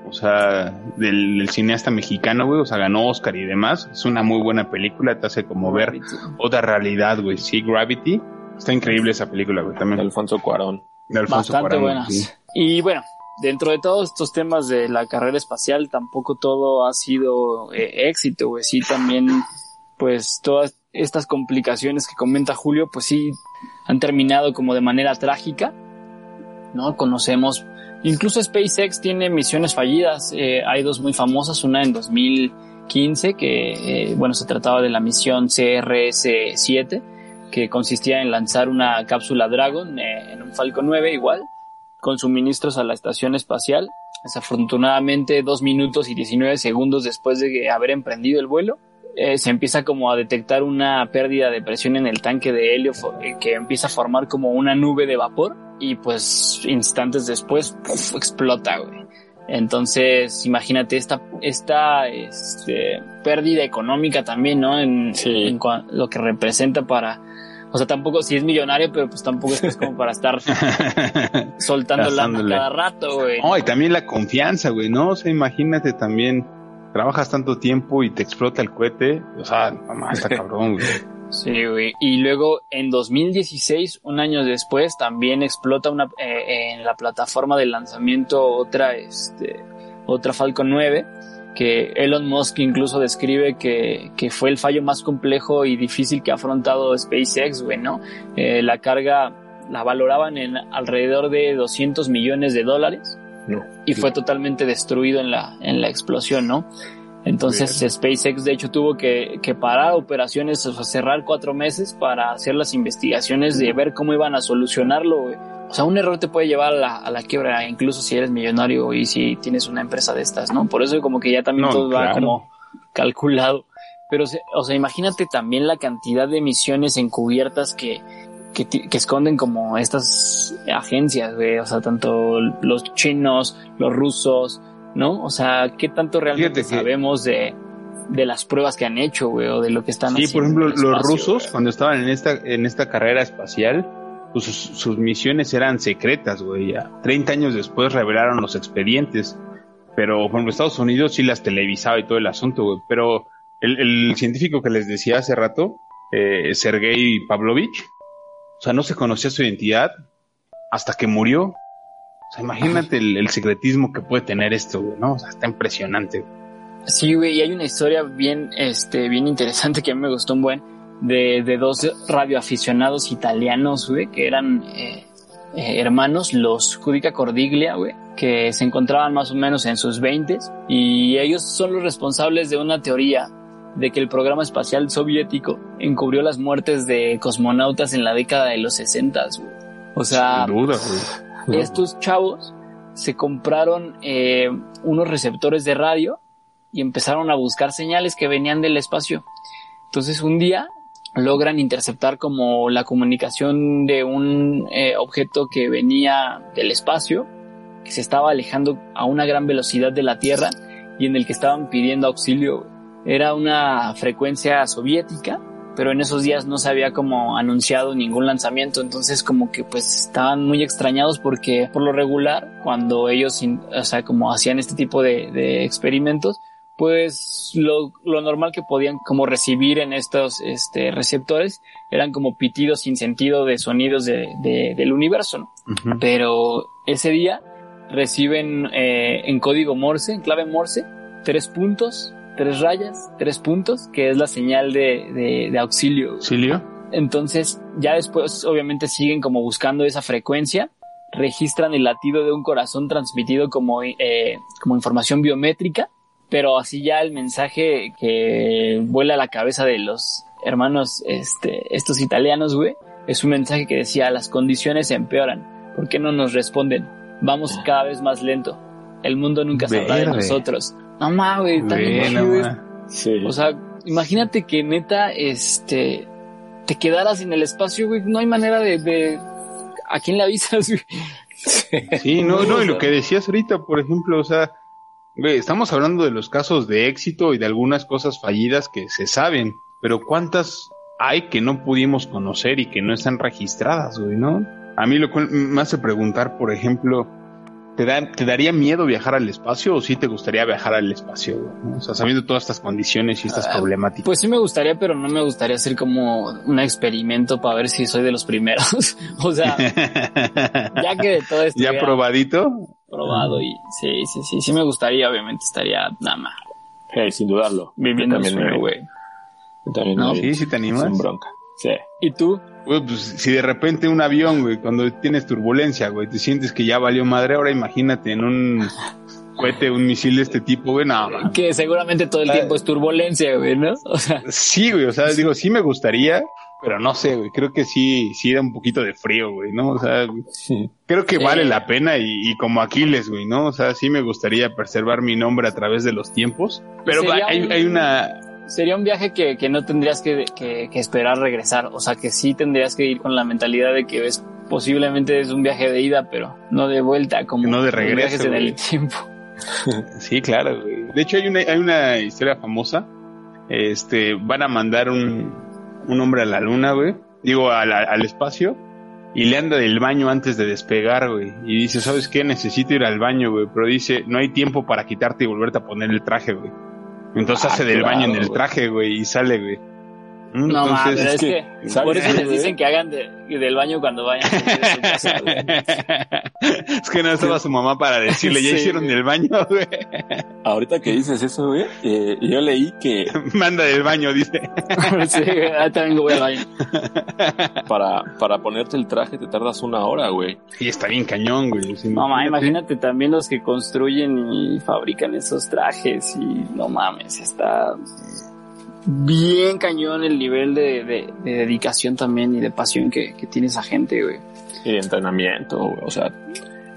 o sea, del, del cineasta mexicano, güey, o sea, ganó Oscar y demás. Es una muy buena película, te hace como ver otra realidad, güey. Sí, Gravity. Está increíble esa película, güey, De también. Alfonso Cuarón. De Alfonso Bastante Cuarón, buenas. sí. Y bueno, dentro de todos estos temas de la carrera espacial, tampoco todo ha sido eh, éxito, güey. Sí, también, pues todas estas complicaciones que comenta Julio, pues sí, han terminado como de manera trágica. ¿no? Conocemos, incluso SpaceX tiene misiones fallidas, eh, hay dos muy famosas, una en 2015 que, eh, bueno, se trataba de la misión CRS-7, que consistía en lanzar una cápsula Dragon eh, en un Falcon 9 igual, con suministros a la estación espacial. Desafortunadamente, dos minutos y 19 segundos después de haber emprendido el vuelo, eh, se empieza como a detectar una pérdida de presión en el tanque de helio eh, que empieza a formar como una nube de vapor y pues instantes después explota, güey. Entonces, imagínate esta, esta este, pérdida económica también, ¿no? En, en lo que representa para, o sea, tampoco, si es millonario, pero pues tampoco es como para estar soltando lana cada rato, güey. No, y también la confianza, güey, ¿no? O sea, imagínate también, trabajas tanto tiempo y te explota el cohete, o sea, mamá, está cabrón, güey. Sí, güey. Y luego en 2016, un año después, también explota una eh, en la plataforma de lanzamiento otra, este, otra Falcon 9 que Elon Musk incluso describe que, que, fue el fallo más complejo y difícil que ha afrontado SpaceX, güey, ¿no? Eh, la carga la valoraban en alrededor de 200 millones de dólares y fue totalmente destruido en la, en la explosión, ¿no? Entonces SpaceX de hecho tuvo que, que parar operaciones, o cerrar cuatro meses para hacer las investigaciones de ver cómo iban a solucionarlo, o sea, un error te puede llevar a la, a la, quiebra, incluso si eres millonario y si tienes una empresa de estas, ¿no? Por eso como que ya también todo va como calculado. Pero, o sea, imagínate también la cantidad de misiones encubiertas que, que, que esconden como estas agencias, güey. O sea, tanto los chinos, los rusos, ¿no? O sea, ¿qué tanto realmente sabemos de, de las pruebas que han hecho, güey, o de lo que están haciendo? Sí, por ejemplo, los rusos, cuando estaban en esta, en esta carrera espacial, pues, sus, misiones eran secretas, güey. Ya. 30 años después revelaron los expedientes. Pero, por ejemplo, Estados Unidos sí las televisaba y todo el asunto, güey. Pero el, científico que les decía hace rato, eh, Sergei Pavlovich, o sea, no se conocía su identidad hasta que murió. O sea, imagínate el, secretismo que puede tener esto, güey, ¿no? O sea, está impresionante. Sí, güey, y hay una historia bien, este, bien interesante que a mí me gustó un buen de, de dos radioaficionados italianos, güey, que eran eh, eh, hermanos, los Judica Cordiglia, güey, que se encontraban más o menos en sus veintes y ellos son los responsables de una teoría de que el programa espacial soviético encubrió las muertes de cosmonautas en la década de los 60, güey. O sea, estos chavos se compraron eh, unos receptores de radio y empezaron a buscar señales que venían del espacio. Entonces un día logran interceptar como la comunicación de un eh, objeto que venía del espacio, que se estaba alejando a una gran velocidad de la Tierra y en el que estaban pidiendo auxilio. Era una frecuencia soviética, pero en esos días no se había como anunciado ningún lanzamiento, entonces como que pues estaban muy extrañados porque por lo regular cuando ellos, o sea, como hacían este tipo de, de experimentos, pues lo, lo, normal que podían como recibir en estos este, receptores eran como pitidos sin sentido de sonidos de, de, del universo, Pero ese día reciben eh, en código Morse, en clave Morse, tres puntos, tres rayas, tres puntos, que es la señal de, de auxilio. ¿Auxilio? Entonces ya después obviamente siguen como buscando esa frecuencia registran el latido de un corazón transmitido como, eh, como información biométrica pero así ya el mensaje que vuela a la cabeza de los hermanos, este, estos italianos, güey, es un mensaje que decía, las condiciones se empeoran, ¿por qué no nos responden? Vamos cada vez más lento, el mundo nunca sabrá de nosotros. No mames, güey, también sí. O sea, imagínate que neta, este, te quedaras en el espacio, güey, no hay manera de, de ¿a quién le avisas, güey? Sí, no, no, y lo que decías ahorita, por ejemplo, o sea, estamos hablando de los casos de éxito y de algunas cosas fallidas que se saben, pero ¿cuántas hay que no pudimos conocer y que no están registradas, güey, no? A mí lo que me hace preguntar, por ejemplo, ¿te, ¿te daría miedo viajar al espacio o sí te gustaría viajar al espacio? O sea, sabiendo todas estas condiciones y estas ah, problemáticas. Pues sí me gustaría, pero no me gustaría hacer como un experimento para ver si soy de los primeros. o sea, ya que de todo esto... ¿Ya probadito? probado y sí, sí, sí, sí me gustaría, obviamente estaría nada más. sin dudarlo. Viviendo también güey. También Sí, sí te animas. Sin bronca. Sí. ¿Y tú? Güey, pues si de repente un avión, güey, cuando tienes turbulencia, güey, te sientes que ya valió madre, ahora imagínate en un cohete, un misil de este tipo, güey, no, man. Que seguramente todo el Ah. tiempo es turbulencia, güey, ¿no? O sea, Sí, güey, o sea, digo, sí me gustaría, pero no sé, güey, creo que sí, sí da un poquito de frío, güey, ¿no? O sea, creo que Sí. vale la pena y, y como Aquiles, güey, ¿no? O sea, sí me gustaría preservar mi nombre a través de los tiempos, pero hay, un- hay una, sería un viaje que, que no tendrías que, que- que esperar regresar. O sea, que sí tendrías que ir con la mentalidad de que es posiblemente es un viaje de ida, pero no de vuelta, como No de regreso, viajes en el tiempo. Sí, claro, güey. De hecho, hay una, hay una historia famosa. Este, van a mandar un, un hombre a la luna, güey. Digo, a la- al espacio. Y le anda del baño antes de despegar, güey. Y dice, ¿sabes qué? Necesito ir al baño, güey. Pero dice, no hay tiempo para quitarte y volverte a poner el traje, güey. Entonces Ah, hace del claro, baño en el traje, güey. Y sale, güey. Mm, No mames, es, es que, que, ¿sabes por eso les dicen que hagan de- del baño cuando vayan a su casa, güey. es que no estaba su mamá para decirle, ya Sí, hicieron güey. del baño, güey. Ahorita que dices eso, güey, eh, yo leí que Manda del baño, dice. Sí, güey, ahí también voy al baño. para, para ponerte el traje te tardas una hora, güey. Y está bien cañón, güey. Sí, No mames, imagínate. imagínate también los que construyen y fabrican esos trajes y no mames, está bien cañón el nivel de, de- de dedicación también y de pasión que, que tiene esa gente, güey. Y de entrenamiento, güey. O sea,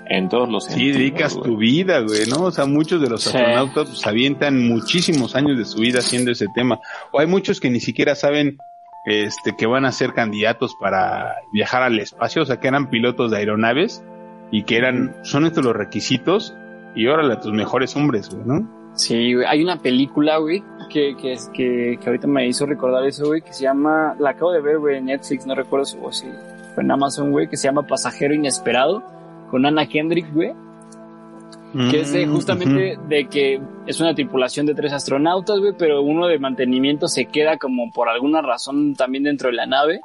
en todos los Sí, sentidos, dedicas güey. tu vida, güey, ¿no? O sea, muchos de los Sí. astronautas pues, avientan muchísimos años de su vida haciendo ese tema. O hay muchos que ni siquiera saben este que van a ser candidatos para viajar al espacio, o sea, que eran pilotos de aeronaves y que eran, son estos los requisitos y órale a tus mejores hombres, güey, ¿no? Sí, güey. Hay una película, güey, que, que, es- que, que ahorita me hizo recordar eso, güey, que se llama, la acabo de ver, güey, en Netflix, no recuerdo si, o si fue en Amazon, güey, que se llama Pasajero Inesperado, con Anna Kendrick, güey, que es de Mm, justamente de que es una tripulación de tres astronautas, güey, pero uno de mantenimiento se queda como por alguna razón también dentro de la nave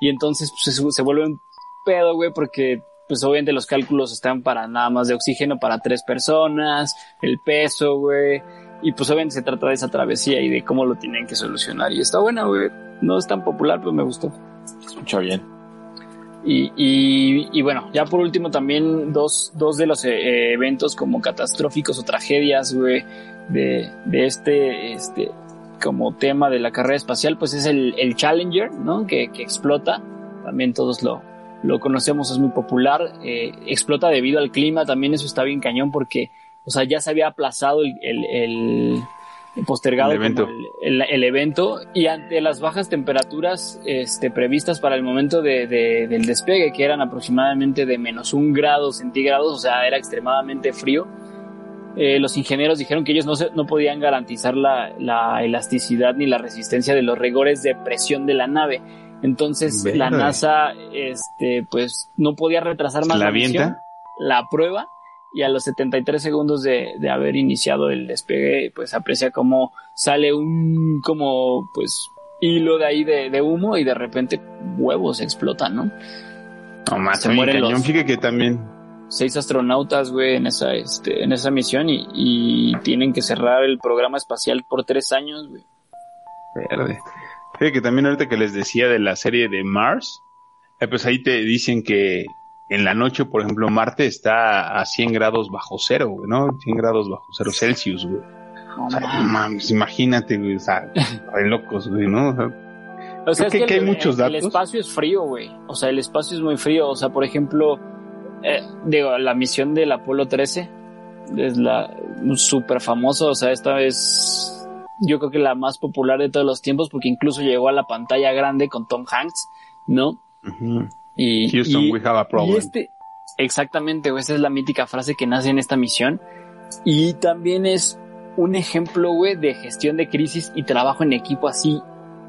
y entonces pues, se, se vuelve un pedo, güey, porque pues obviamente los cálculos están para nada más de oxígeno para tres personas, el peso, güey, y pues obviamente se trata de esa travesía y de cómo lo tienen que solucionar y está buena, güey, no es tan popular, pero me gustó. Escucha bien. Y, y, y bueno, ya por último también dos, dos de los eh, eventos como catastróficos o tragedias, güey, de, de este, este, como tema de la carrera espacial, pues es el, el Challenger, ¿no? Que, que explota, también todos lo, lo conocemos, es muy popular, eh, explota debido al clima, también eso está bien cañón porque, o sea, ya se había aplazado el, el, el- postergado El evento. como el, el- el evento y ante las bajas temperaturas este, previstas para el momento de, de- del despegue, que eran aproximadamente de menos un grado centígrados, o sea, era extremadamente frío, eh, los ingenieros dijeron que ellos no, se- no podían garantizar la, la elasticidad ni la resistencia de los rigores de presión de la nave. Entonces la. NASA, este, pues, no podía retrasar más ¿La la, misión, la prueba y a los 73 segundos de, de haber iniciado el despegue, pues aprecia como sale un como pues hilo de ahí de, de humo y de repente huevos explotan, ¿no? No más, Se mueren cañón. los- que también Seis astronautas, güey, en esa, este, en esa misión y, y tienen que cerrar el programa espacial por tres años, güey. Verde. Fíjate que también ahorita que les decía de la serie de Mars, eh, pues ahí te dicen que en la noche, por ejemplo, Marte está a 100 grados bajo cero, güey, ¿no? 100 grados bajo cero Celsius, güey. No O sea, mames. mames, imagínate, güey, o sea, re locos, güey, ¿no? O sea, O sea, Creo que- que hay el, muchos el- el datos. espacio es frío, güey. O sea, el espacio es muy frío. O sea, por ejemplo, eh, digo, la misión del Apolo 13 es la súper famosa. O sea, esta es, yo creo que la más popular de todos los tiempos porque incluso llegó a la pantalla grande con Tom Hanks, ¿no? Y, Houston, y- we have a problem. y este, exactamente, güey, esa es la mítica frase que nace en esta misión. Y también es un ejemplo, güey, de gestión de crisis y trabajo en equipo así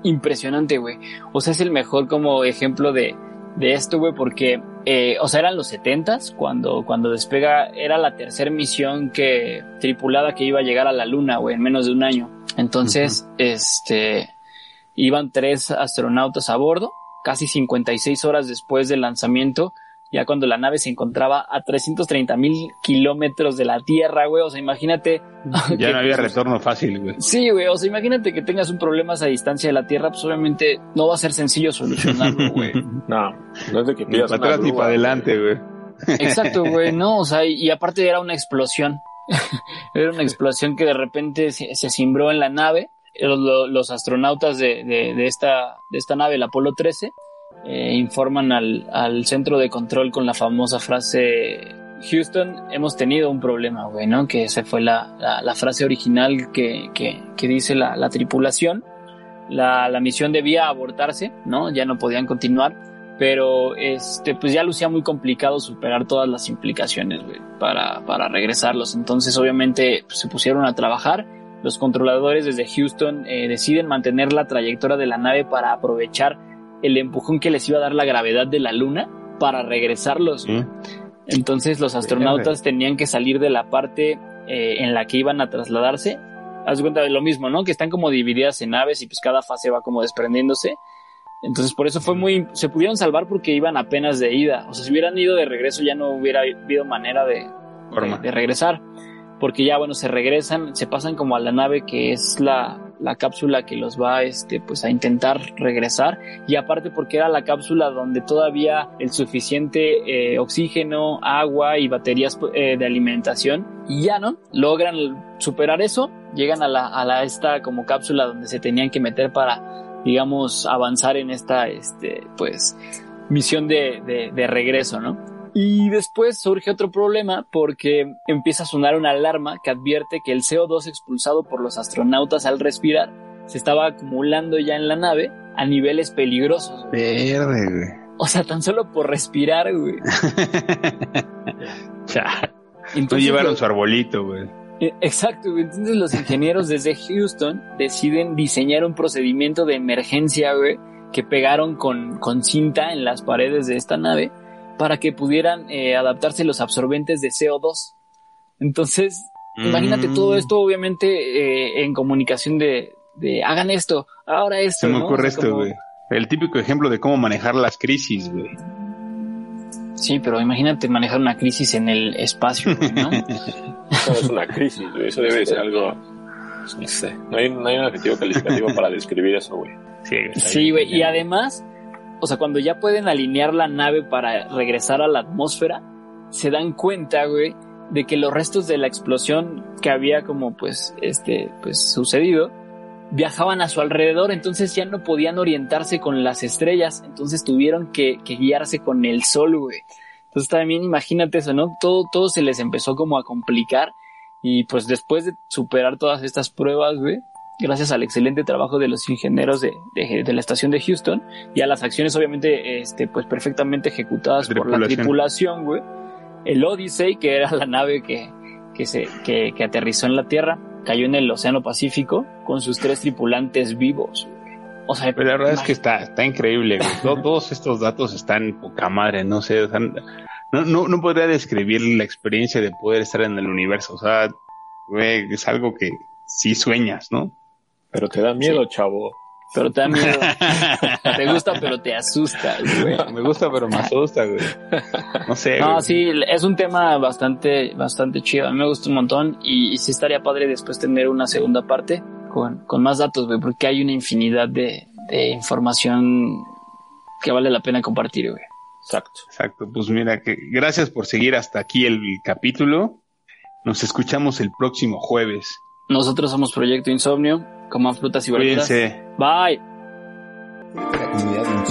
impresionante, güey. O sea, es el mejor como ejemplo de, de esto, güey, porque, eh, o sea, eran los setentas cuando, cuando despega, era la tercera misión que, tripulada que iba a llegar a la luna, güey, en menos de un año. Entonces, este, iban tres astronautas a bordo, casi 56 horas después del lanzamiento, ya cuando la nave se encontraba a 330 mil kilómetros de la Tierra, güey. O sea, imagínate. Ya no había retorno fácil, güey. Sí, güey. O sea, imagínate que tengas un problema a esa distancia de la Tierra, pues obviamente no va a ser sencillo solucionarlo, güey. no, no es de que Ni para atrás ni para adelante, güey. Exacto, güey. No, o sea, y, aparte era una explosión. era una explosión que de repente se, se cimbró en la nave. Los, los astronautas de, de, de, esta, de esta nave, el Apolo 13, eh, informan al, al, centro de control con la famosa frase Houston, hemos tenido un problema, güey, ¿no? Que esa fue la, la, la frase original que, que, que dice la, la tripulación. La, la, misión debía abortarse, ¿no? Ya no podían continuar, pero este, pues ya lucía muy complicado superar todas las implicaciones, para, para regresarlos. Entonces, obviamente, pues, se pusieron a trabajar. Los controladores desde Houston eh, deciden mantener la trayectoria de la nave para aprovechar el empujón que les iba a dar la gravedad de la luna para regresarlos. ¿Mm? Entonces los astronautas tenían que salir de la parte eh, en la que iban a trasladarse. Haz cuenta de lo mismo, ¿no? Que están como divididas en naves y pues cada fase va como desprendiéndose. Entonces por eso fue muy... Se pudieron salvar porque iban apenas de ida. O sea, si hubieran ido de regreso ya no hubiera habido manera de, de, de regresar. Porque ya, bueno, se regresan, se pasan como a la nave que es la, la cápsula que los va este, pues, a intentar regresar. Y aparte porque era la cápsula donde todavía el suficiente eh, oxígeno, agua y baterías eh, de alimentación. Y ya no logran superar eso, llegan a la, a la esta como cápsula donde se tenían que meter para digamos avanzar en esta este pues misión de, de, de regreso, ¿no? Y después surge otro problema porque empieza a sonar una alarma que advierte que el CO2 expulsado por los astronautas al respirar se estaba acumulando ya en la nave a niveles peligrosos. Verde, güey. O sea, tan solo por respirar, güey. ya. Entonces llevaron su arbolito, güey. Exacto, güey. Entonces los ingenieros desde Houston deciden diseñar un procedimiento de emergencia, güey, que pegaron con, con cinta en las paredes de esta nave para que pudieran eh, adaptarse los absorbentes de CO2. Entonces, mm. imagínate todo esto, obviamente, eh, en comunicación de, de, hagan esto, ahora esto. Se me ¿no? ocurre o sea, esto, como... güey. El típico ejemplo de cómo manejar las crisis, güey. Sí, pero imagínate manejar una crisis en el espacio, güey, ¿no? Eso es una crisis, güey. Eso debe ser algo. No sé. No hay, no hay un adjetivo calificativo para describir eso, güey. Sí, güey. Y además, o sea, cuando ya pueden alinear la nave para regresar a la atmósfera, se dan cuenta, güey, de que los restos de la explosión que había como pues, este, pues sucedido, viajaban a su alrededor, entonces ya no podían orientarse con las estrellas, entonces tuvieron que, que guiarse con el sol, güey. Entonces también imagínate eso, ¿no? Todo, todo se les empezó como a complicar y pues después de superar todas estas pruebas, güey, gracias al excelente trabajo de los ingenieros de, de, de, la estación de Houston y a las acciones obviamente este pues perfectamente ejecutadas por la tripulación, güey. El Odyssey, que era la nave que, que se que, que, aterrizó en la Tierra, cayó en el Océano Pacífico con sus tres tripulantes vivos. O sea, Pero la verdad es que está, está increíble. Todo, todos estos datos están poca madre, no sé, no, no, no podría describir la experiencia de poder estar en el universo. O sea, güey, es algo que sí sueñas, ¿no? Pero te da miedo, sí. chavo. Pero te da miedo. te gusta, pero te asusta, güey. Me gusta, pero me asusta, güey. No sé. No, güey. sí, es un tema bastante, bastante chido. A mí me gusta un montón y, y sí estaría padre después tener una segunda parte con, con más datos, güey, porque hay una infinidad de, de información que vale la pena compartir, güey. Exacto. Exacto. Pues mira, que gracias por seguir hasta aquí el capítulo. Nos escuchamos el próximo jueves. Nosotros somos Proyecto Insomnio. Coman frutas y verduras. Cuídense. Bye. La comunidad